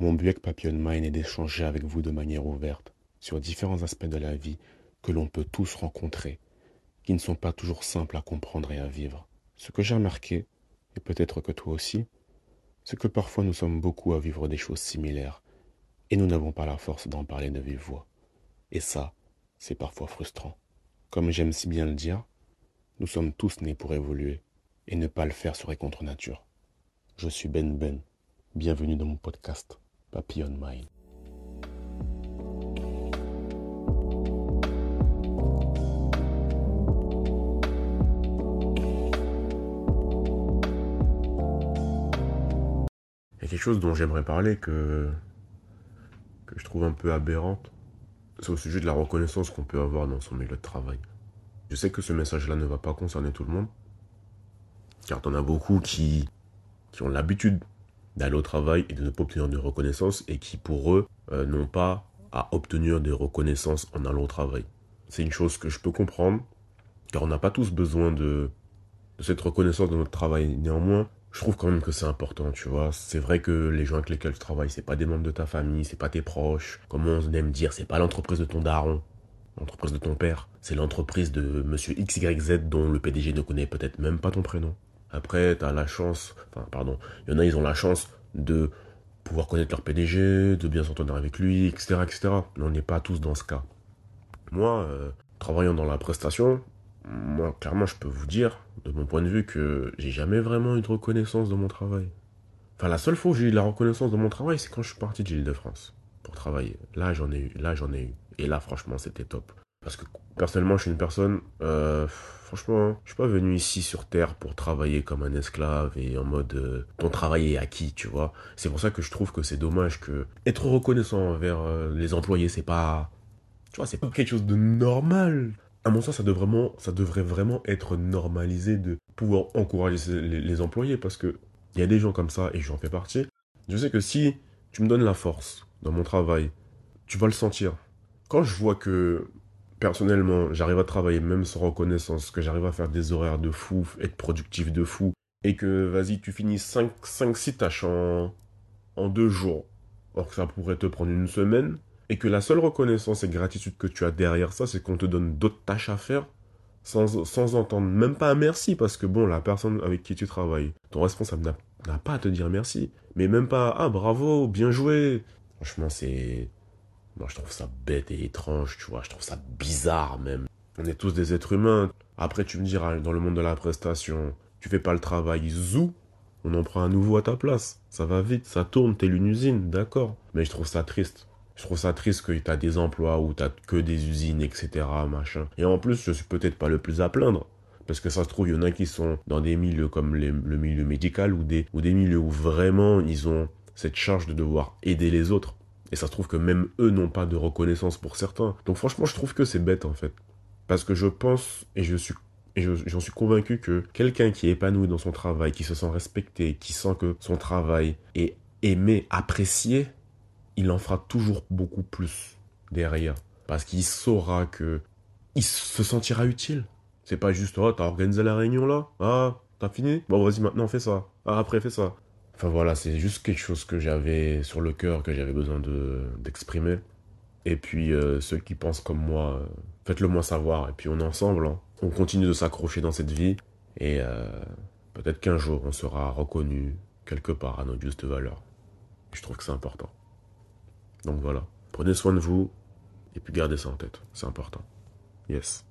Mon but avec Papillon Mind est d'échanger avec vous de manière ouverte sur différents aspects de la vie que l'on peut tous rencontrer, qui ne sont pas toujours simples à comprendre et à vivre. Ce que j'ai remarqué, et peut-être que toi aussi, c'est que parfois nous sommes beaucoup à vivre des choses similaires, et nous n'avons pas la force d'en parler de vive voix. Et ça, c'est parfois frustrant. Comme j'aime si bien le dire, nous sommes tous nés pour évoluer, et ne pas le faire serait contre nature. Je suis Ben Ben. Bienvenue dans mon podcast Papillon Mind. Il y a quelque chose dont j'aimerais parler que, je trouve un peu aberrante. C'est au sujet de la reconnaissance qu'on peut avoir dans son milieu de travail. Je sais que ce message-là ne va pas concerner tout le monde, car t'en as beaucoup qui, qui ont l'habitude d'aller au travail et de ne pas obtenir de reconnaissance et qui pour eux euh, n'ont pas à obtenir de reconnaissance en allant au travail. C'est une chose que je peux comprendre, car on n'a pas tous besoin de, de cette reconnaissance dans notre travail. Néanmoins, je trouve quand même que c'est important, tu vois. C'est vrai que les gens avec lesquels tu travailles, c'est pas des membres de ta famille, c'est pas tes proches. Comme on aime dire, c'est pas l'entreprise de ton daron, l'entreprise de ton père. C'est l'entreprise de monsieur XYZ dont le PDG ne connaît peut-être même pas ton prénom. Après, tu as la chance, enfin, pardon, il y en a, ils ont la chance de pouvoir connaître leur PDG, de bien s'entendre avec lui, etc., etc. Mais on n'est pas tous dans ce cas. Moi, euh, travaillant dans la prestation, moi, clairement, je peux vous dire, de mon point de vue, que j'ai jamais vraiment eu de reconnaissance de mon travail. Enfin, la seule fois où j'ai eu de la reconnaissance de mon travail, c'est quand je suis parti de l'île de France pour travailler. Là, j'en ai eu. Là, j'en ai eu. Et là, franchement, c'était top. Parce que personnellement, je suis une personne, euh, franchement, je suis pas venu ici sur Terre pour travailler comme un esclave et en mode euh, ton travail est acquis, tu vois. C'est pour ça que je trouve que c'est dommage que être reconnaissant envers euh, les employés, c'est pas, tu vois, c'est pas quelque chose de normal. À mon sens, ça devrait vraiment, ça devrait vraiment être normalisé de pouvoir encourager les, les employés parce que il y a des gens comme ça et j'en fais partie. Je sais que si tu me donnes la force dans mon travail, tu vas le sentir. Quand je vois que personnellement, j'arrive à travailler même sans reconnaissance, que j'arrive à faire des horaires de fou, être productif de fou, et que vas-y, tu finis 5, 5 6 tâches en, en deux jours, or que ça pourrait te prendre une semaine, et que la seule reconnaissance et gratitude que tu as derrière ça, c'est qu'on te donne d'autres tâches à faire, sans, sans entendre même pas un merci, parce que bon, la personne avec qui tu travailles, ton responsable n'a pas à te dire merci, mais même pas, ah bravo, bien joué. Franchement, c'est moi, je trouve ça bête et étrange, tu vois. Je trouve ça bizarre même. On est tous des êtres humains. Après, tu me diras, dans le monde de la prestation, tu fais pas le travail, zou, on en prend un nouveau à ta place. Ça va vite, ça tourne, t'es une usine, d'accord. Mais je trouve ça triste. Je trouve ça triste que t'as des emplois où t'as que des usines, etc., machin. Et en plus, je suis peut-être pas le plus à plaindre. Parce que ça se trouve, il y en a qui sont dans des milieux comme le milieu médical ou des, ou des milieux où vraiment ils ont cette charge de devoir aider les autres. Et ça se trouve que même eux n'ont pas de reconnaissance pour certains. Donc franchement, je trouve que c'est bête en fait. Parce que je pense, et je suis j'en suis convaincu que quelqu'un qui est épanoui dans son travail, qui se sent respecté, qui sent que son travail est aimé, apprécié, il en fera toujours beaucoup plus derrière. Parce qu'il saura que il se sentira utile. C'est pas juste, oh, t'as organisé la réunion là? Ah, t'as fini? Bon, vas-y, maintenant fais ça. Ah, après, fais ça. Enfin voilà, c'est juste quelque chose que j'avais sur le cœur, que j'avais besoin de d'exprimer. Et puis euh, ceux qui pensent comme moi, euh, faites-le moi savoir. Et puis on est ensemble, hein. on continue de s'accrocher dans cette vie. Et euh, peut-être qu'un jour on sera reconnu quelque part à notre juste valeur. Je trouve que c'est important. Donc voilà, prenez soin de vous et puis gardez ça en tête, c'est important. Yes.